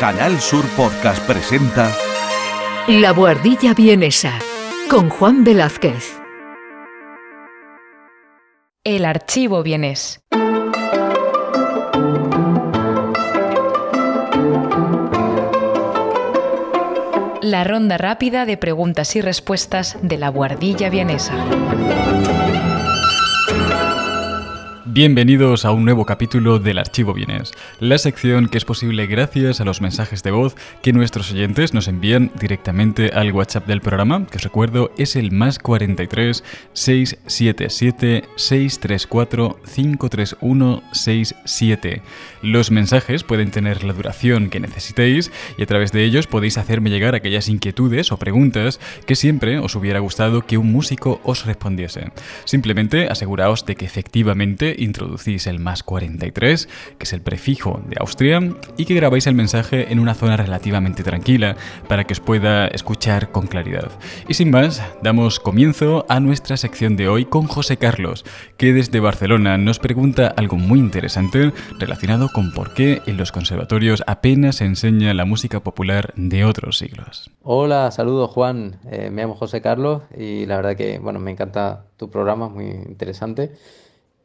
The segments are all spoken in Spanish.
Canal Sur Podcast presenta La Buhardilla Vienesa con Juan Velázquez. El archivo vienes. La ronda rápida de preguntas y respuestas de la Guardilla Vienesa. Bienvenidos a un nuevo capítulo del Archivo Bienes, la sección que es posible gracias a los mensajes de voz que nuestros oyentes nos envían directamente al WhatsApp del programa, que os recuerdo es el más 43 677 634 531 67. Los mensajes pueden tener la duración que necesitéis y a través de ellos podéis hacerme llegar aquellas inquietudes o preguntas que siempre os hubiera gustado que un músico os respondiese. Simplemente aseguraos de que efectivamente introducís el más 43, que es el prefijo de Austria, y que grabáis el mensaje en una zona relativamente tranquila para que os pueda escuchar con claridad. Y sin más, damos comienzo a nuestra sección de hoy con José Carlos, que desde Barcelona nos pregunta algo muy interesante relacionado con por qué en los conservatorios apenas se enseña la música popular de otros siglos. Hola, saludos Juan, eh, me llamo José Carlos y la verdad que bueno, me encanta tu programa, muy interesante.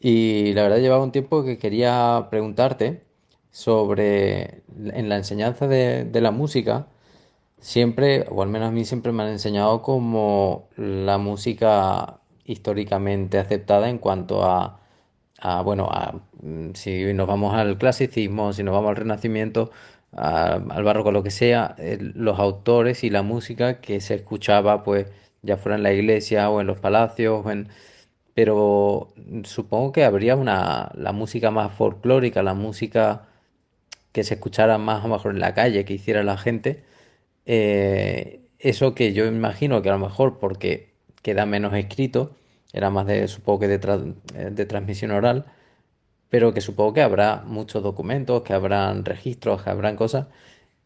Y la verdad llevaba un tiempo que quería preguntarte sobre en la enseñanza de, la música, siempre, o al menos a mí siempre me han enseñado como la música históricamente aceptada en cuanto a, bueno, mm, si nos vamos al clasicismo, si nos vamos al renacimiento, al barroco, lo que sea, los autores y la música que se escuchaba, pues ya fuera en la iglesia o en los palacios, o en, pero supongo que habría una, la música más folclórica, la música que se escuchara más a lo mejor en la calle, que hiciera la gente. Eh, eso que yo imagino que a lo mejor porque queda menos escrito, era más de, supongo que de, de transmisión oral, pero que supongo que habrá muchos documentos, que habrán registros, que habrán cosas,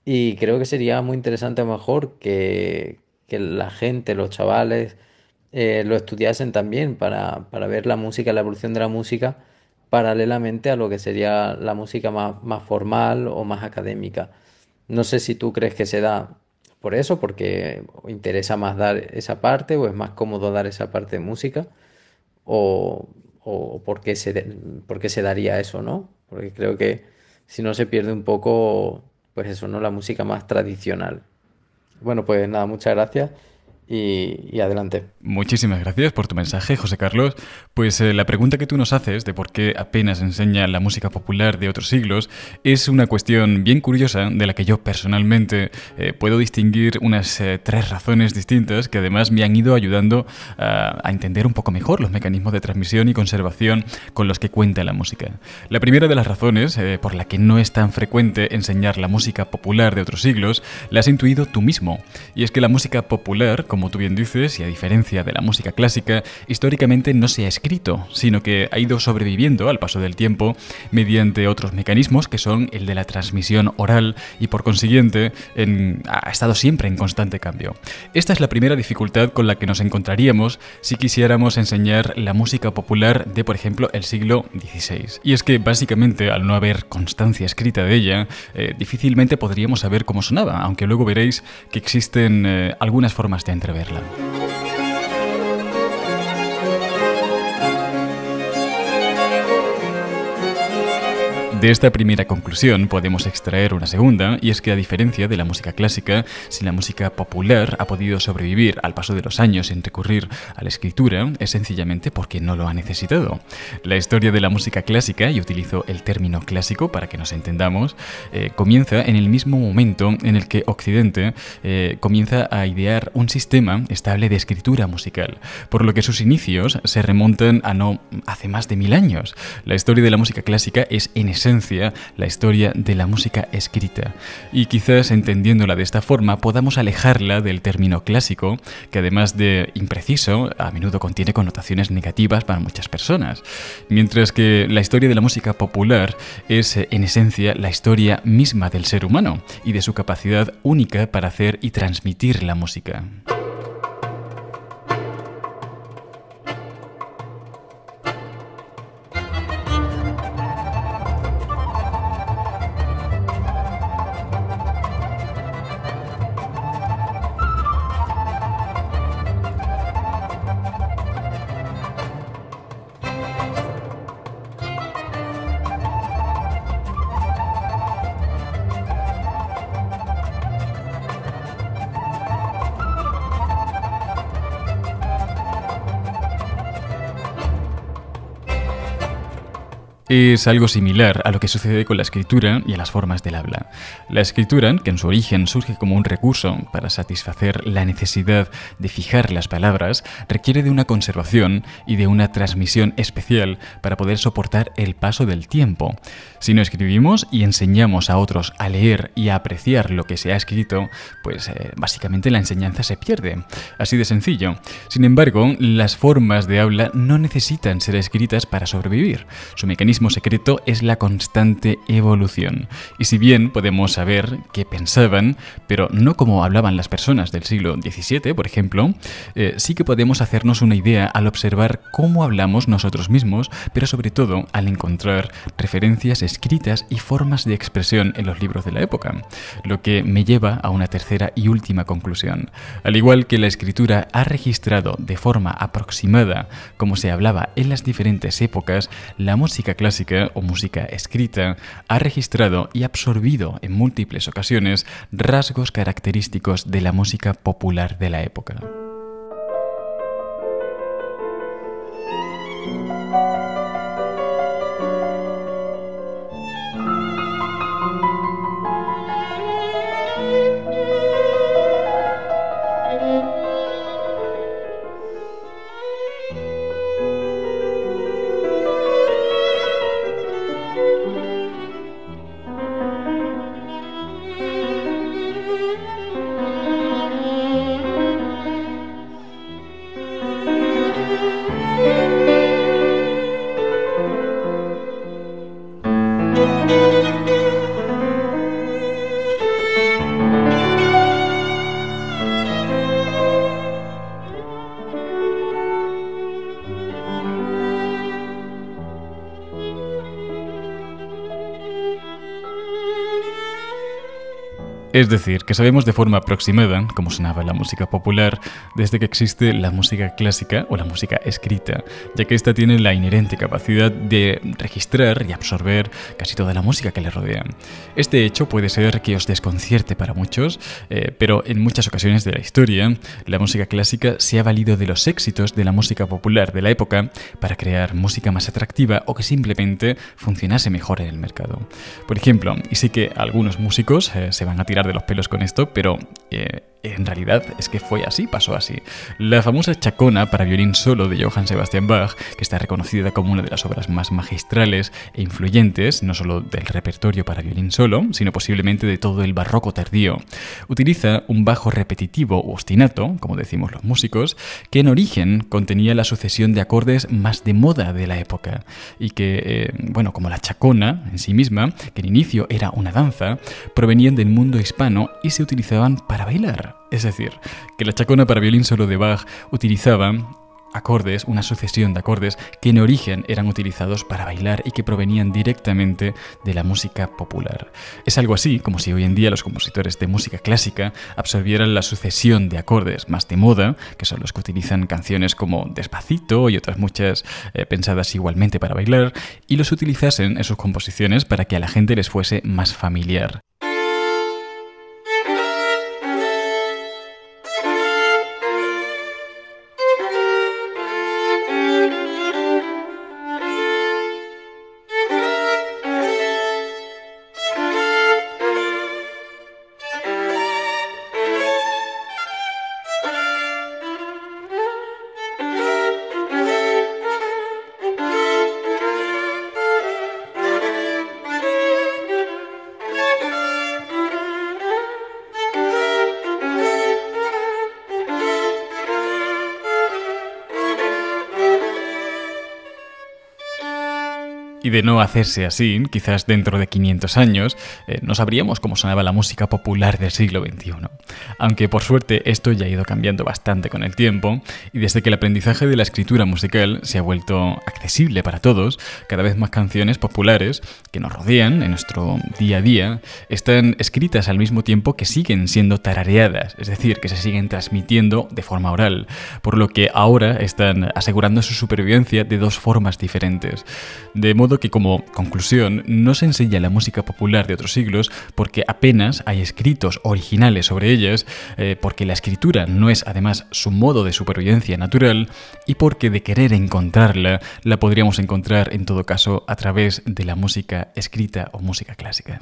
y creo que sería muy interesante a lo mejor que, que la gente, los chavales, eh, lo estudiasen también para, ver la música, la evolución de la música paralelamente a lo que sería la música más, más formal o más académica. No sé si tú crees que se da por eso, porque interesa más dar esa parte o es más cómodo dar esa parte de música, o, o por, qué se, por qué se daría eso, ¿no? Porque creo que si no se pierde un poco, pues eso, ¿no? La música más tradicional. Bueno, pues nada, muchas gracias y, adelante. Muchísimas gracias por tu mensaje, José Carlos. Pues eh, la pregunta que tú nos haces de por qué apenas enseña la música popular de otros siglos es una cuestión bien curiosa de la que yo personalmente eh, puedo distinguir unas eh, tres razones distintas que además me han ido ayudando a, a entender un poco mejor los mecanismos de transmisión y conservación con los que cuenta la música. La primera de las razones por la que no es tan frecuente enseñar la música popular de otros siglos la has intuido tú mismo, y es que la música popular, como como tú bien dices, y a diferencia de la música clásica, históricamente no se ha escrito, sino que ha ido sobreviviendo al paso del tiempo mediante otros mecanismos que son el de la transmisión oral y por consiguiente ha estado siempre en constante cambio. Esta es la primera dificultad con la que nos encontraríamos si quisiéramos enseñar la música popular de, por ejemplo, el siglo XVI. Y es que básicamente al no haber constancia escrita de ella, eh, difícilmente podríamos saber cómo sonaba, aunque luego veréis que existen eh, algunas formas de verla. De esta primera conclusión podemos extraer una segunda, y es que a diferencia de la música clásica, si la música popular ha podido sobrevivir al paso de los años sin recurrir a la escritura, es sencillamente porque no lo ha necesitado. La historia de la música clásica, y utilizo el término clásico para que nos entendamos, eh, comienza en el mismo momento en el que Occidente eh, comienza a idear un sistema estable de escritura musical, por lo que sus inicios se remontan a no hace más de mil años. La historia de la música clásica es en esencia la historia de la música escrita. Y quizás entendiéndola de esta forma podamos alejarla del término clásico, que además de impreciso, a menudo contiene connotaciones negativas para muchas personas. Mientras que la historia de la música popular es en esencia la historia misma del ser humano y de su capacidad única para hacer y transmitir la música. Es algo similar a lo que sucede con la escritura y a las formas del habla. La escritura, que en su origen surge como un recurso para satisfacer la necesidad de fijar las palabras, requiere de una conservación y de una transmisión especial para poder soportar el paso del tiempo. Si no escribimos y enseñamos a otros a leer y a apreciar lo que se ha escrito, pues eh, básicamente la enseñanza se pierde. Así de sencillo. Sin embargo, las formas de habla no necesitan ser escritas para sobrevivir. Su mecanismo secreto es la constante evolución. Y si bien podemos saber qué pensaban, pero no como hablaban las personas del siglo XVII, por ejemplo, eh, sí que podemos hacernos una idea al observar cómo hablamos nosotros mismos, pero sobre todo al encontrar referencias escritas y formas de expresión en los libros de la época. Lo que me lleva a una tercera y última conclusión. Al igual que la escritura ha registrado de forma aproximada cómo se hablaba en las diferentes épocas, la música clásica o música escrita ha registrado y absorbido en múltiples ocasiones rasgos característicos de la música popular de la época. Es decir, que sabemos de forma aproximada cómo sonaba la música popular desde que existe la música clásica o la música escrita, ya que ésta tiene la inherente capacidad de registrar y absorber casi toda la música que le rodea. Este hecho puede ser que os desconcierte para muchos, eh, pero en muchas ocasiones de la historia, la música clásica se ha valido de los éxitos de la música popular de la época para crear música más atractiva o que simplemente funcionase mejor en el mercado. Por ejemplo, y sí que algunos músicos eh, se van a tirar de los pelos con esto, pero eh, en realidad es que fue así, pasó así. La famosa Chacona para violín solo de Johann Sebastian Bach, que está reconocida como una de las obras más magistrales e influyentes, no solo del repertorio para violín solo, sino posiblemente de todo el barroco tardío, utiliza un bajo repetitivo o ostinato, como decimos los músicos, que en origen contenía la sucesión de acordes más de moda de la época, y que, eh, bueno, como la Chacona en sí misma, que en inicio era una danza, provenían del mundo hispano y se utilizaban para bailar. Es decir, que la chacona para violín solo de Bach utilizaba acordes, una sucesión de acordes que en origen eran utilizados para bailar y que provenían directamente de la música popular. Es algo así como si hoy en día los compositores de música clásica absorbieran la sucesión de acordes más de moda, que son los que utilizan canciones como Despacito y otras muchas eh, pensadas igualmente para bailar, y los utilizasen en sus composiciones para que a la gente les fuese más familiar. Y de no hacerse así, quizás dentro de 500 años, eh, no sabríamos cómo sonaba la música popular del siglo XXI. Aunque por suerte esto ya ha ido cambiando bastante con el tiempo, y desde que el aprendizaje de la escritura musical se ha vuelto accesible para todos, cada vez más canciones populares que nos rodean en nuestro día a día están escritas al mismo tiempo que siguen siendo tarareadas, es decir, que se siguen transmitiendo de forma oral, por lo que ahora están asegurando su supervivencia de dos formas diferentes. De modo que como conclusión no se enseña la música popular de otros siglos porque apenas hay escritos originales sobre eh, porque la escritura no es además su modo de supervivencia natural y porque de querer encontrarla la podríamos encontrar en todo caso a través de la música escrita o música clásica.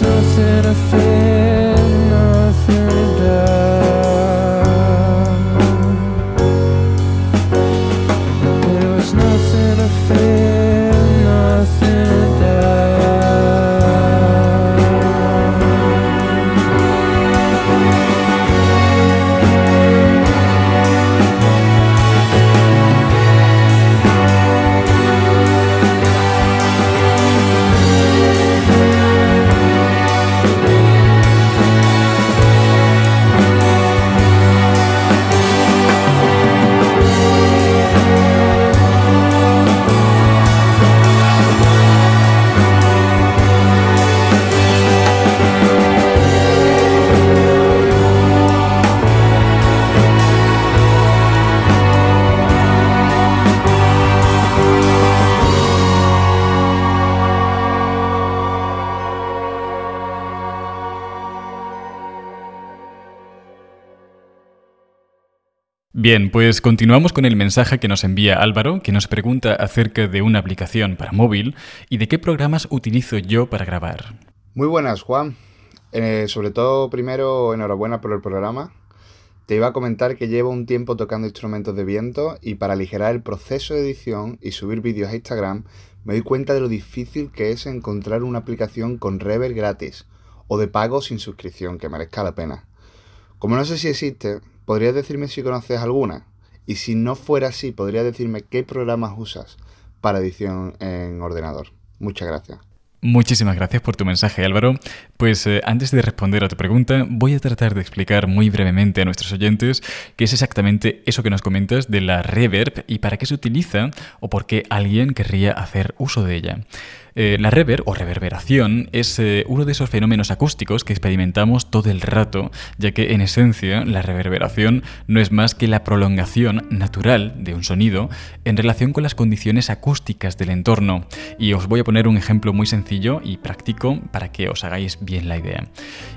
nothing to fear. Bien, pues continuamos con el mensaje que nos envía Álvaro, que nos pregunta acerca de una aplicación para móvil y de qué programas utilizo yo para grabar. Muy buenas, Juan. Eh, sobre todo, primero, enhorabuena por el programa. Te iba a comentar que llevo un tiempo tocando instrumentos de viento y para aligerar el proceso de edición y subir vídeos a Instagram me doy cuenta de lo difícil que es encontrar una aplicación con reverb gratis o de pago sin suscripción que merezca la pena. Como no sé si existe, ¿podrías decirme si conoces alguna? Y si no fuera así, ¿podrías decirme qué programas usas para edición en ordenador? Muchas gracias. Muchísimas gracias por tu mensaje, Álvaro. Pues eh, antes de responder a tu pregunta, voy a tratar de explicar muy brevemente a nuestros oyentes qué es exactamente eso que nos comentas de la reverb y para qué se utiliza o por qué alguien querría hacer uso de ella. Eh, la reverb o reverberación es eh, uno de esos fenómenos acústicos que experimentamos todo el rato, ya que en esencia la reverberación no es más que la prolongación natural de un sonido en relación con las condiciones acústicas del entorno. Y os voy a poner un ejemplo muy sencillo y práctico para que os hagáis bien la idea.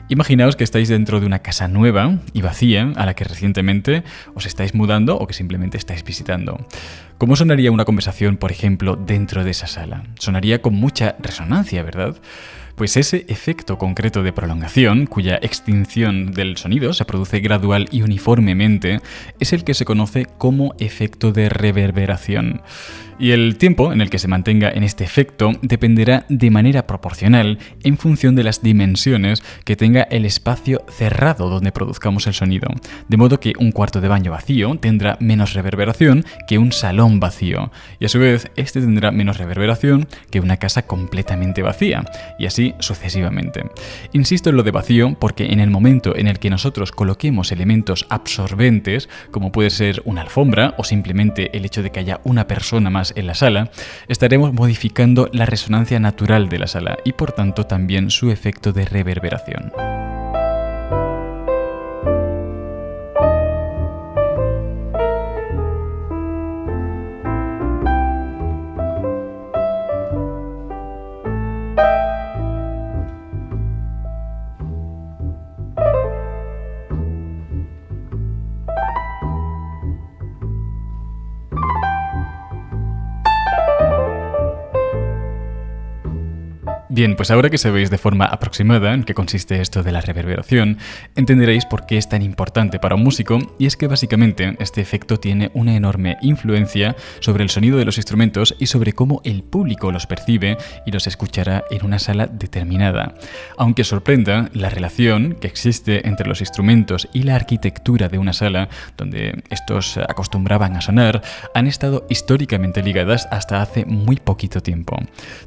Imaginaos que estáis dentro de una casa nueva y vacía a la que recientemente os estáis mudando o que simplemente estáis visitando. ¿Cómo sonaría una conversación, por ejemplo, dentro de esa sala? Sonaría con mucha resonancia, ¿verdad? Pues ese efecto concreto de prolongación, cuya extinción del sonido se produce gradual y uniformemente, es el que se conoce como efecto de reverberación. Y el tiempo en el que se mantenga en este efecto dependerá de manera proporcional en función de las dimensiones que tenga el espacio cerrado donde produzcamos el sonido. De modo que un cuarto de baño vacío tendrá menos reverberación que un salón vacío. Y a su vez, este tendrá menos reverberación que una casa completamente vacía. Y así sucesivamente. Insisto en lo de vacío porque en el momento en el que nosotros coloquemos elementos absorbentes, como puede ser una alfombra o simplemente el hecho de que haya una persona más en la sala, estaremos modificando la resonancia natural de la sala y por tanto también su efecto de reverberación. Bien, pues ahora que sabéis de forma aproximada en qué consiste esto de la reverberación, entenderéis por qué es tan importante para un músico y es que básicamente este efecto tiene una enorme influencia sobre el sonido de los instrumentos y sobre cómo el público los percibe y los escuchará en una sala determinada. Aunque sorprenda, la relación que existe entre los instrumentos y la arquitectura de una sala donde estos acostumbraban a sonar han estado históricamente ligadas hasta hace muy poquito tiempo.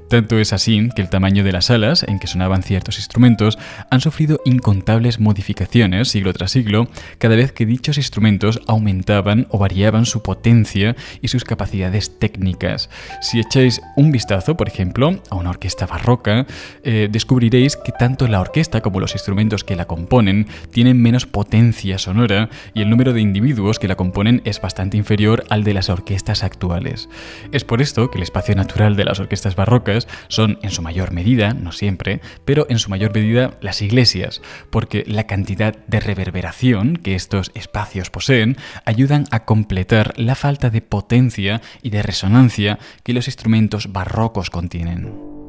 Tanto es así que el tamaño de las salas en que sonaban ciertos instrumentos han sufrido incontables modificaciones siglo tras siglo cada vez que dichos instrumentos aumentaban o variaban su potencia y sus capacidades técnicas. Si echáis un vistazo, por ejemplo, a una orquesta barroca, eh, descubriréis que tanto la orquesta como los instrumentos que la componen tienen menos potencia sonora y el número de individuos que la componen es bastante inferior al de las orquestas actuales. Es por esto que el espacio natural de las orquestas barrocas son en su mayor medida no siempre, pero en su mayor medida las iglesias, porque la cantidad de reverberación que estos espacios poseen ayudan a completar la falta de potencia y de resonancia que los instrumentos barrocos contienen.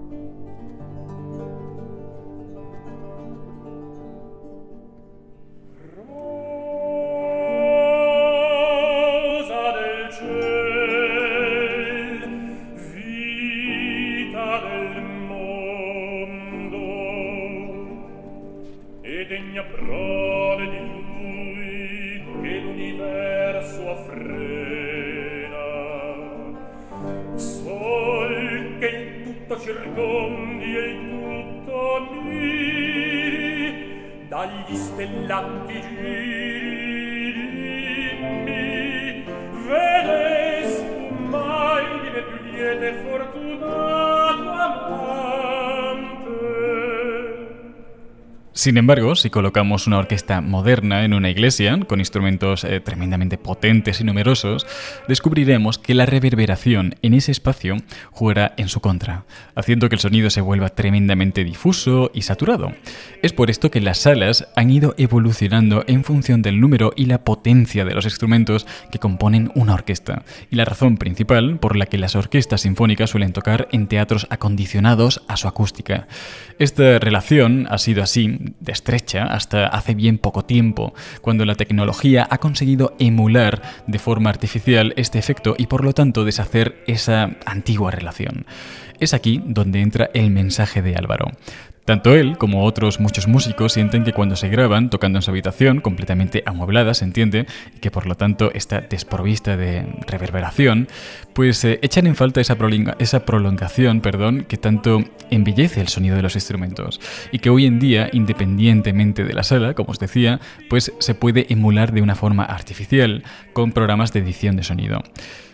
agli stellanti giri dimmi vedest tu mai di me più liete fortune Sin embargo, si colocamos una orquesta moderna en una iglesia, con instrumentos eh, tremendamente potentes y numerosos, descubriremos que la reverberación en ese espacio jugará en su contra, haciendo que el sonido se vuelva tremendamente difuso y saturado. Es por esto que las salas han ido evolucionando en función del número y la potencia de los instrumentos que componen una orquesta, y la razón principal por la que las orquestas sinfónicas suelen tocar en teatros acondicionados a su acústica. Esta relación ha sido así estrecha hasta hace bien poco tiempo, cuando la tecnología ha conseguido emular de forma artificial este efecto y por lo tanto deshacer esa antigua relación. Es aquí donde entra el mensaje de Álvaro. Tanto él como otros muchos músicos sienten que cuando se graban tocando en su habitación, completamente amueblada, se entiende, y que por lo tanto está desprovista de reverberación, pues eh, echan en falta esa, esa prolongación perdón, que tanto embellece el sonido de los instrumentos y que hoy en día, independientemente de la sala, como os decía, pues se puede emular de una forma artificial con programas de edición de sonido.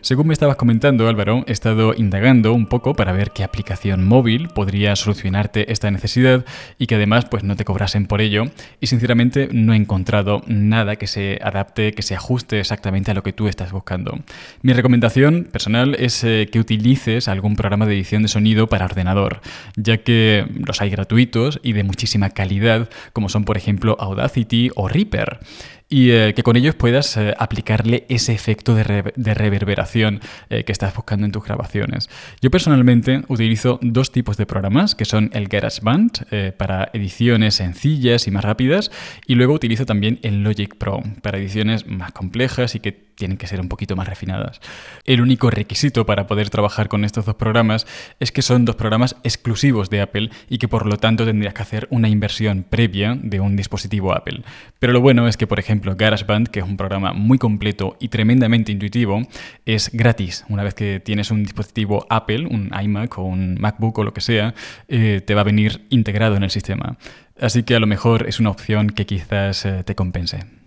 Según me estabas comentando, Álvaro, he estado indagando un poco para ver qué aplicación móvil podría solucionarte esta necesidad y que además pues no te cobrasen por ello y sinceramente no he encontrado nada que se adapte, que se ajuste exactamente a lo que tú estás buscando. Mi recomendación personal es eh, que utilices algún programa de edición de sonido para ordenador, ya que los hay gratuitos y de muchísima calidad, como son por ejemplo Audacity o Reaper y eh, que con ellos puedas eh, aplicarle ese efecto de, reverberación eh, que estás buscando en tus grabaciones. Yo personalmente utilizo dos tipos de programas, que son el GarageBand para ediciones sencillas y más rápidas, y luego utilizo también el Logic Pro para ediciones más complejas y que tienen que ser un poquito más refinadas. El único requisito para poder trabajar con estos dos programas es que son dos programas exclusivos de Apple y que por lo tanto tendrías que hacer una inversión previa de un dispositivo Apple. Pero lo bueno es que, por ejemplo, GarageBand, que es un programa muy completo y tremendamente intuitivo, es gratis. Una vez que tienes un dispositivo Apple, un iMac o un MacBook o lo que sea, eh, te va a venir integrado en el sistema. Así que a lo mejor es una opción que quizás eh, te compense.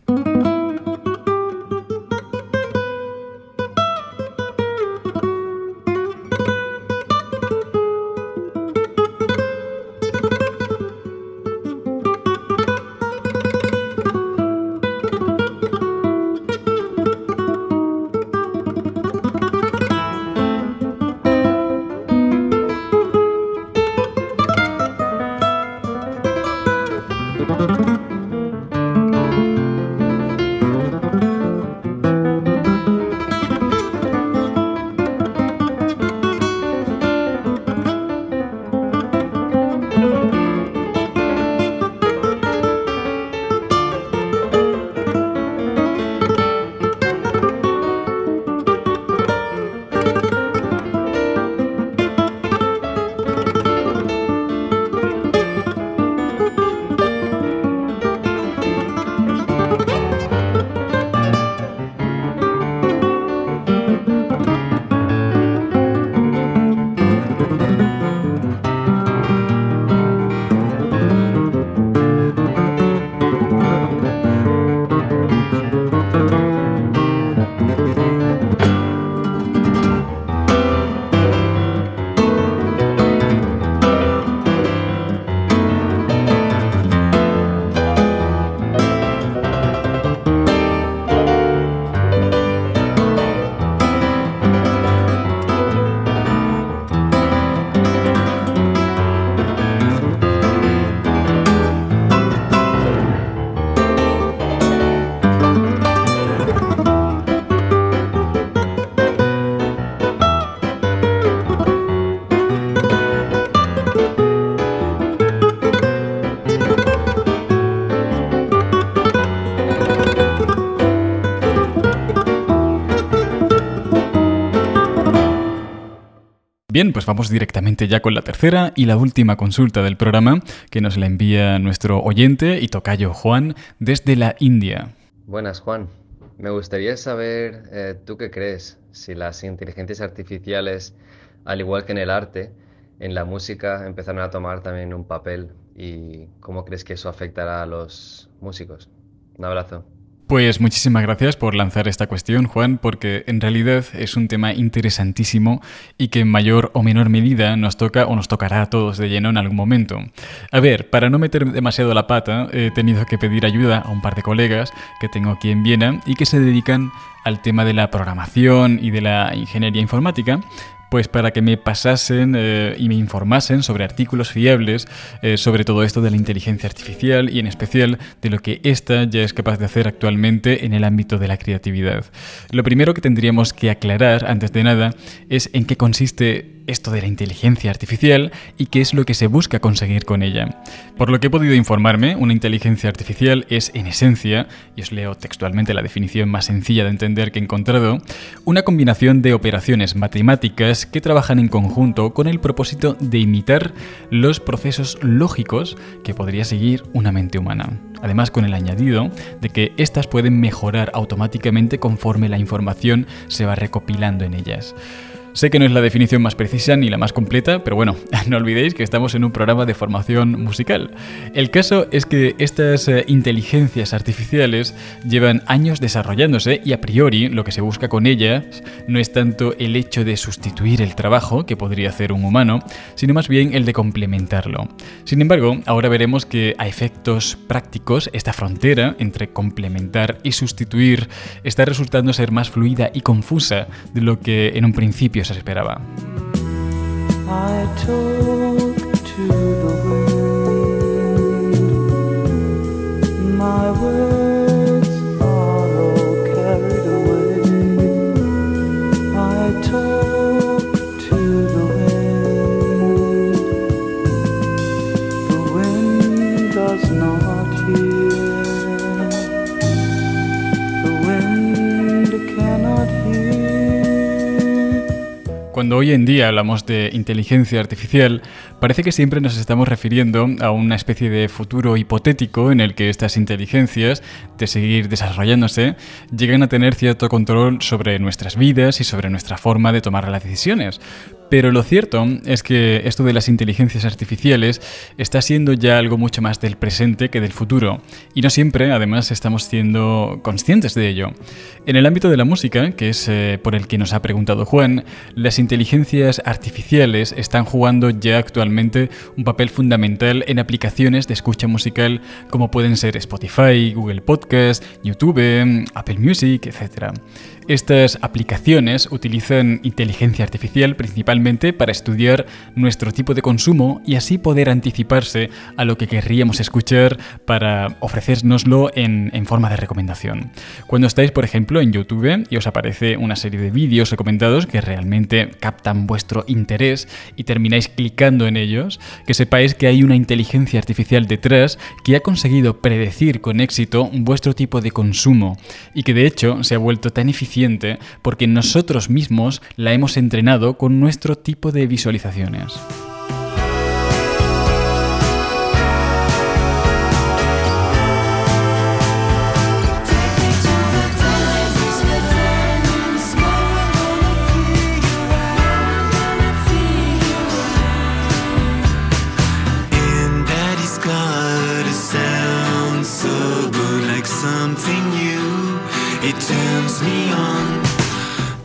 Bien, pues vamos directamente ya con la tercera y la última consulta del programa que nos la envía nuestro oyente y tocayo Juan desde la India. Buenas, Juan. Me gustaría saber, eh, ¿tú qué crees? Si las inteligencias artificiales, al igual que en el arte, en la música empezaron a tomar también un papel y cómo crees que eso afectará a los músicos. Un abrazo. Pues muchísimas gracias por lanzar esta cuestión, Juan, porque en realidad es un tema interesantísimo y que en mayor o menor medida nos toca o nos tocará a todos de lleno en algún momento. A ver, para no meter demasiado la pata, he tenido que pedir ayuda a un par de colegas que tengo aquí en Viena y que se dedican al tema de la programación y de la ingeniería informática, pues para que me pasasen eh, y me informasen sobre artículos fiables eh, sobre todo esto de la inteligencia artificial y en especial de lo que ésta ya es capaz de hacer actualmente en el ámbito de la creatividad. Lo primero que tendríamos que aclarar antes de nada es en qué consiste esto de la inteligencia artificial y qué es lo que se busca conseguir con ella. Por lo que he podido informarme, una inteligencia artificial es en esencia, y os leo textualmente la definición más sencilla de entender que he encontrado, una combinación de operaciones matemáticas que trabajan en conjunto con el propósito de imitar los procesos lógicos que podría seguir una mente humana. Además con el añadido de que éstas pueden mejorar automáticamente conforme la información se va recopilando en ellas. Sé que no es la definición más precisa ni la más completa, pero bueno, no olvidéis que estamos en un programa de formación musical. El caso es que estas eh, inteligencias artificiales llevan años desarrollándose y a priori lo que se busca con ellas no es tanto el hecho de sustituir el trabajo que podría hacer un humano, sino más bien el de complementarlo. Sin embargo, ahora veremos que a efectos prácticos esta frontera entre complementar y sustituir está resultando ser más fluida y confusa de lo que en un principio se esperaba. Cuando hoy en día hablamos de inteligencia artificial, parece que siempre nos estamos refiriendo a una especie de futuro hipotético en el que estas inteligencias, de seguir desarrollándose, llegan a tener cierto control sobre nuestras vidas y sobre nuestra forma de tomar las decisiones. Pero lo cierto es que esto de las inteligencias artificiales está siendo ya algo mucho más del presente que del futuro, y no siempre, además, estamos siendo conscientes de ello. En el ámbito de la música, que es eh, por el que nos ha preguntado Juan, las inteligencias artificiales están jugando ya actualmente un papel fundamental en aplicaciones de escucha musical como pueden ser Spotify, Google Podcast, YouTube, Apple Music, etc. Estas aplicaciones utilizan inteligencia artificial principalmente para estudiar nuestro tipo de consumo y así poder anticiparse a lo que querríamos escuchar para ofrecérnoslo en, forma de recomendación. Cuando estáis, por ejemplo, en YouTube y os aparece una serie de vídeos recomendados que realmente captan vuestro interés y termináis clicando en ellos, que sepáis que hay una inteligencia artificial detrás que ha conseguido predecir con éxito vuestro tipo de consumo y que de hecho se ha vuelto tan eficiente porque nosotros mismos la hemos entrenado con nuestro tipo de visualizaciones.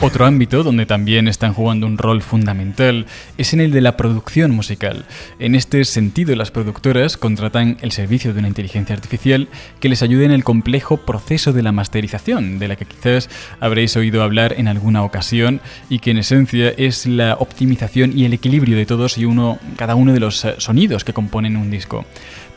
Otro ámbito donde también están jugando un rol fundamental es en el de la producción musical. En este sentido, las productoras contratan el servicio de una inteligencia artificial que les ayude en el complejo proceso de la masterización, de la que quizás habréis oído hablar en alguna ocasión y que en esencia es la optimización y el equilibrio de todos y uno, cada uno de los eh, sonidos que componen un disco.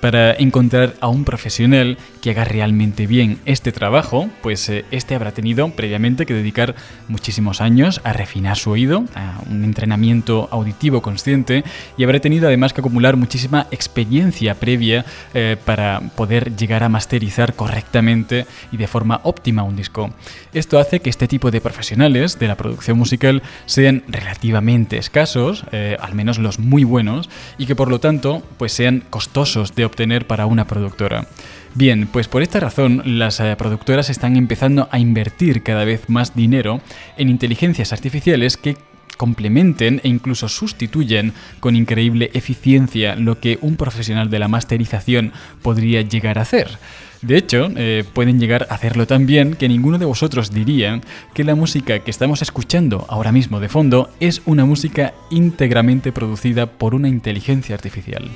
Para encontrar a un profesional que haga realmente bien este trabajo, pues eh, este habrá tenido previamente que dedicar muchísimos años a refinar su oído, a un entrenamiento auditivo consciente y habrá tenido además que acumular muchísima experiencia previa eh, para poder llegar a masterizar correctamente y de forma óptima un disco. Esto hace que este tipo de profesionales de la producción musical sean relativamente escasos, eh, al menos los muy buenos, y que por lo tanto pues sean costosos de obtener para una productora. Bien, pues por esta razón las eh, productoras están empezando a invertir cada vez más dinero en inteligencias artificiales que complementen e incluso sustituyen con increíble eficiencia lo que un profesional de la masterización podría llegar a hacer. De hecho, eh, pueden llegar a hacerlo tan bien que ninguno de vosotros diría que la música que estamos escuchando ahora mismo de fondo es una música íntegramente producida por una inteligencia artificial.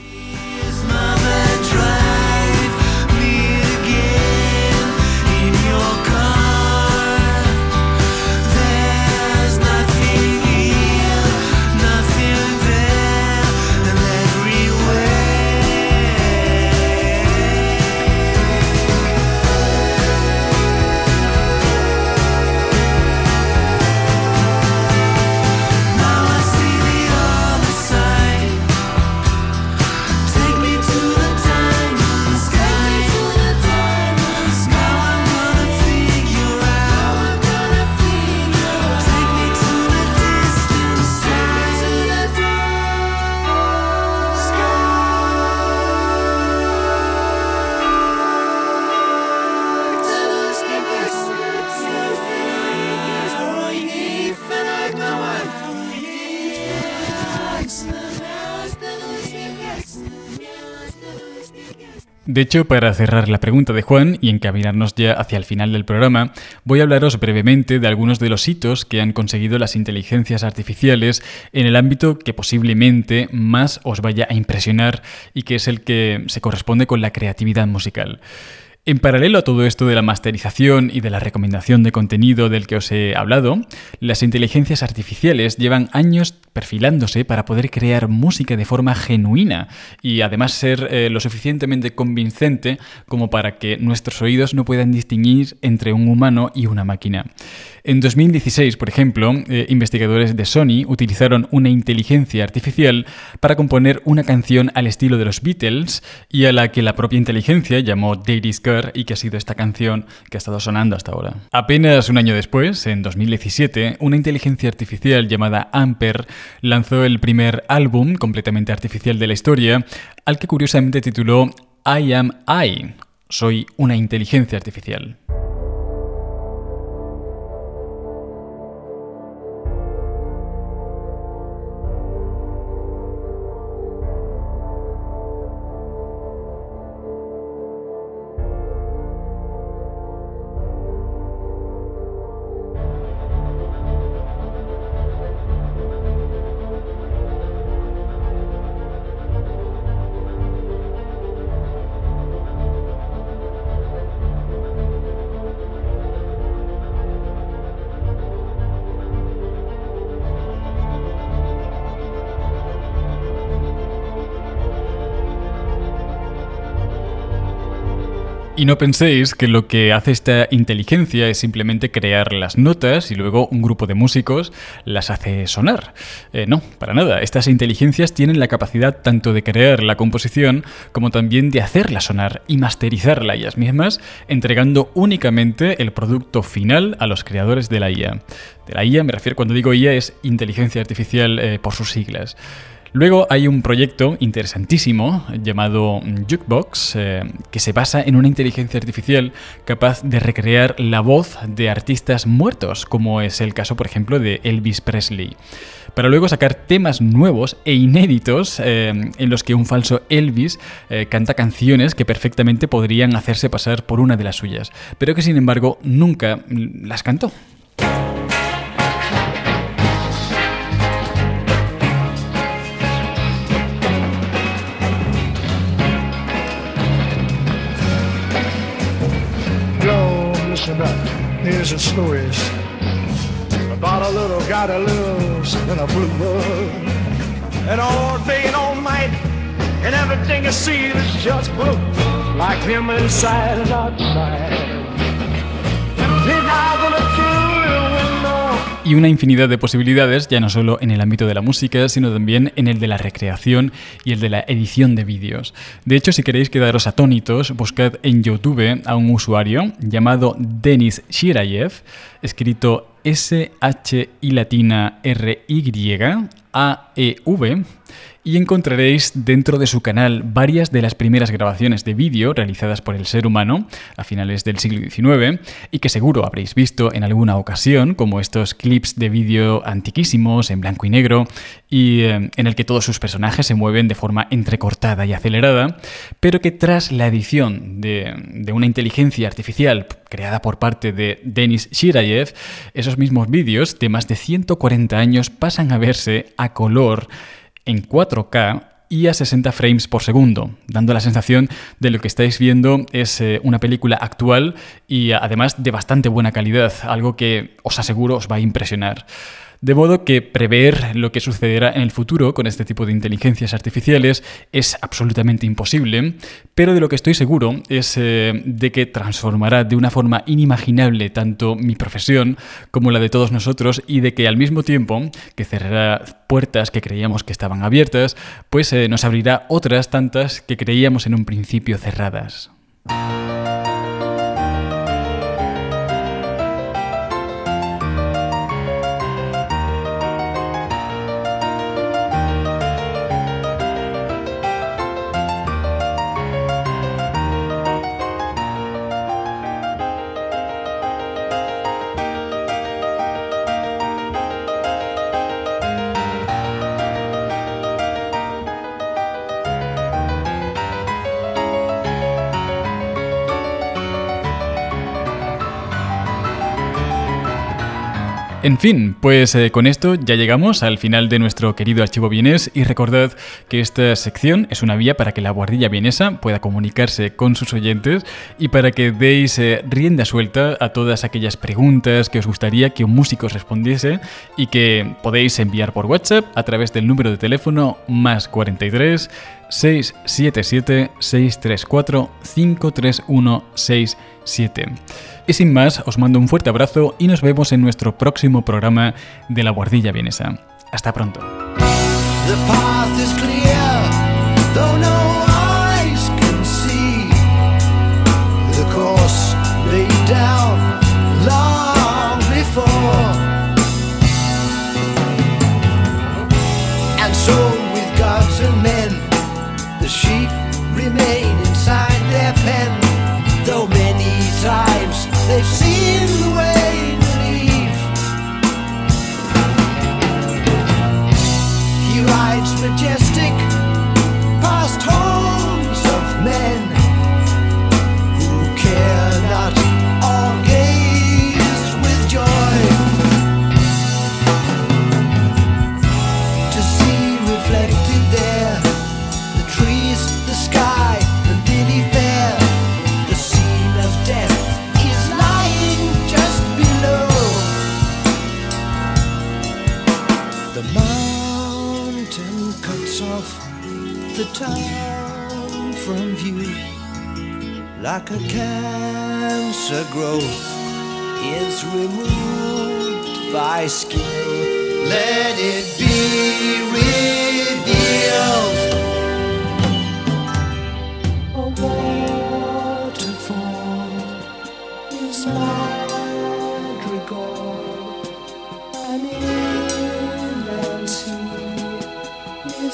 De hecho, para cerrar la pregunta de Juan y encaminarnos ya hacia el final del programa, voy a hablaros brevemente de algunos de los hitos que han conseguido las inteligencias artificiales en el ámbito que posiblemente más os vaya a impresionar y que es el que se corresponde con la creatividad musical. En paralelo a todo esto de la masterización y de la recomendación de contenido del que os he hablado, las inteligencias artificiales llevan años perfilándose para poder crear música de forma genuina y además ser eh, lo suficientemente convincente como para que nuestros oídos no puedan distinguir entre un humano y una máquina. En 2016, por ejemplo, eh, investigadores de Sony utilizaron una inteligencia artificial para componer una canción al estilo de los Beatles y a la que la propia inteligencia llamó Daddy's Girl y que ha sido esta canción que ha estado sonando hasta ahora. Apenas un año después, en 2017, una inteligencia artificial llamada Amper lanzó el primer álbum completamente artificial de la historia, al que curiosamente tituló I Am I, Soy una inteligencia artificial. Y no penséis que lo que hace esta inteligencia es simplemente crear las notas y luego un grupo de músicos las hace sonar. Eh, no, para nada. Estas inteligencias tienen la capacidad tanto de crear la composición como también de hacerla sonar y masterizarla ellas mismas, entregando únicamente el producto final a los creadores de la IA. De la IA me refiero cuando digo IA es inteligencia artificial eh, por sus siglas. Luego hay un proyecto interesantísimo llamado Jukebox eh, que se basa en una inteligencia artificial capaz de recrear la voz de artistas muertos, como es el caso, por ejemplo, de Elvis Presley para luego sacar temas nuevos e inéditos eh, en los que un falso Elvis eh, canta canciones que perfectamente podrían hacerse pasar por una de las suyas, pero que sin embargo nunca las cantó. Up. Here's a story about a little guy that lives in a blue world. And all day and all night, and everything you see is just blue, like him inside and outside. His eyes on a y una infinidad de posibilidades, ya no solo en el ámbito de la música, sino también en el de la recreación y el de la edición de vídeos. De hecho, si queréis quedaros atónitos, buscad en YouTube a un usuario llamado Denis Shirayev, escrito S H I latina R Y encontraréis dentro de su canal varias de las primeras grabaciones de vídeo realizadas por el ser humano a finales del siglo XIX y que seguro habréis visto en alguna ocasión, como estos clips de vídeo antiquísimos en blanco y negro y eh, en el que todos sus personajes se mueven de forma entrecortada y acelerada, pero que tras la edición de, de una inteligencia artificial creada por parte de Denis Shirayev, esos mismos vídeos de más de 140 años pasan a verse a color en 4K y a 60 frames por segundo, dando la sensación de lo que estáis viendo es eh, una película actual y además de bastante buena calidad, algo que os aseguro os va a impresionar. De modo que prever lo que sucederá en el futuro con este tipo de inteligencias artificiales es absolutamente imposible, pero de lo que estoy seguro es eh, de que transformará de una forma inimaginable tanto mi profesión como la de todos nosotros y de que al mismo tiempo que cerrará puertas que creíamos que estaban abiertas, pues eh, nos abrirá otras tantas que creíamos en un principio cerradas. En fin, pues eh, con esto ya llegamos al final de nuestro querido archivo vienés y recordad que esta sección es una vía para que la guardilla vienesa pueda comunicarse con sus oyentes y para que deis eh, rienda suelta a todas aquellas preguntas que os gustaría que un músico os respondiese y que podéis enviar por WhatsApp a través del número de teléfono más 43 677 634 53167. Y sin más, os mando un fuerte abrazo y nos vemos en nuestro próximo programa de La Guardilla Vienesa. Hasta pronto.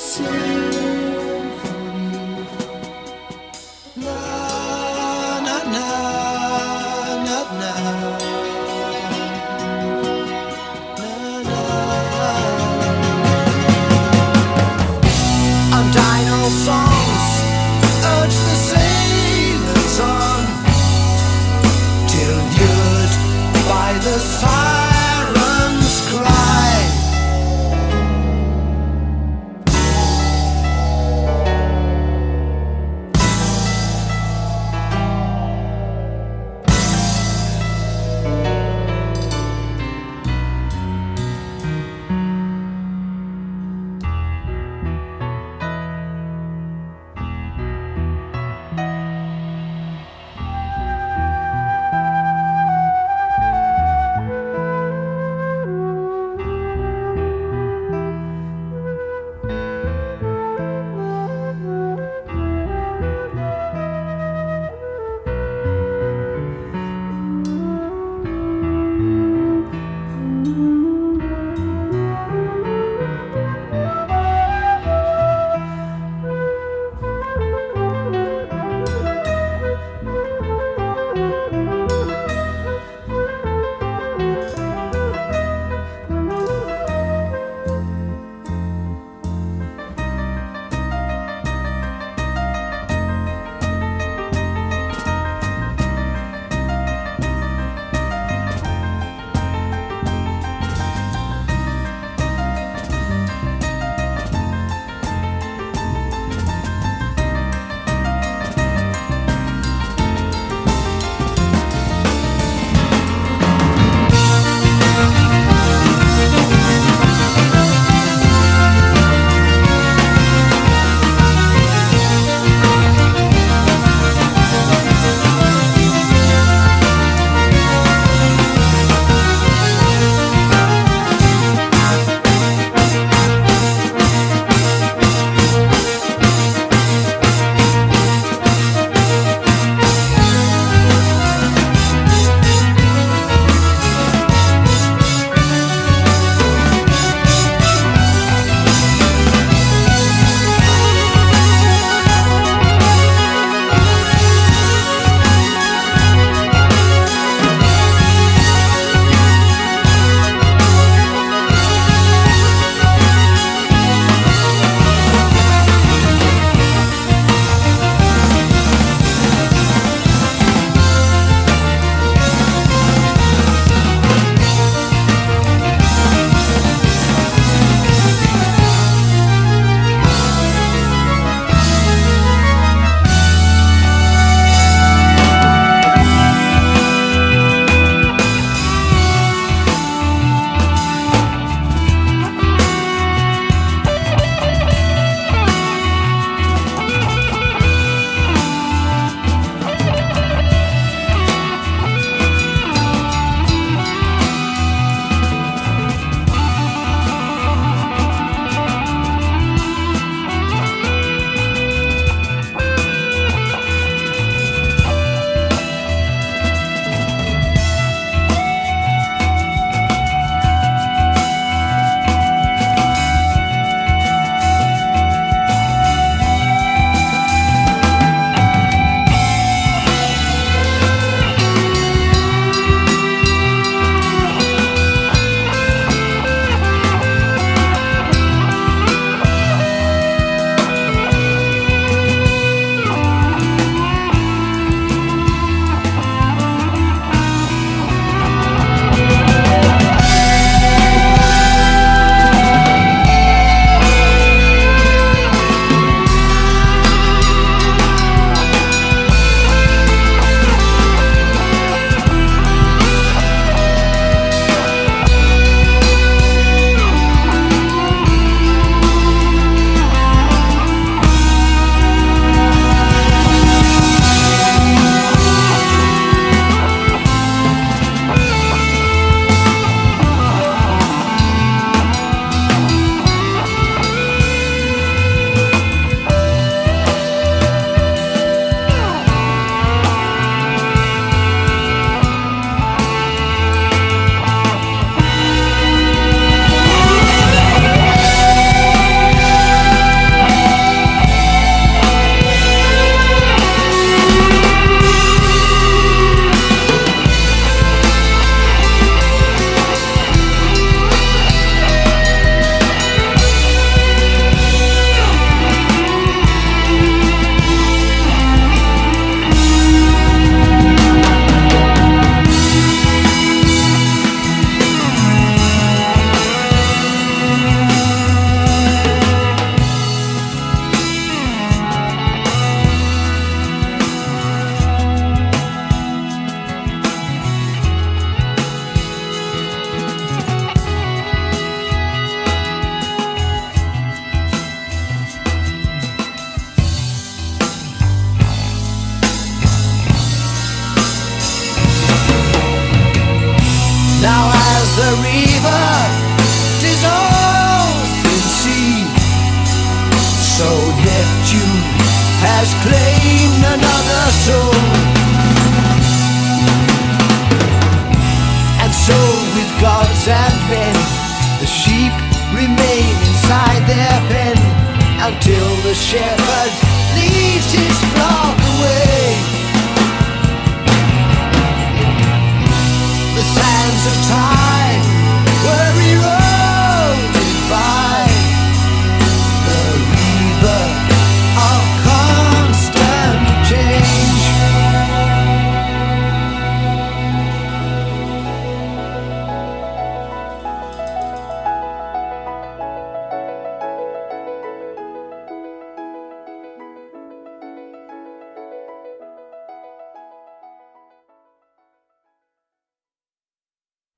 Sing.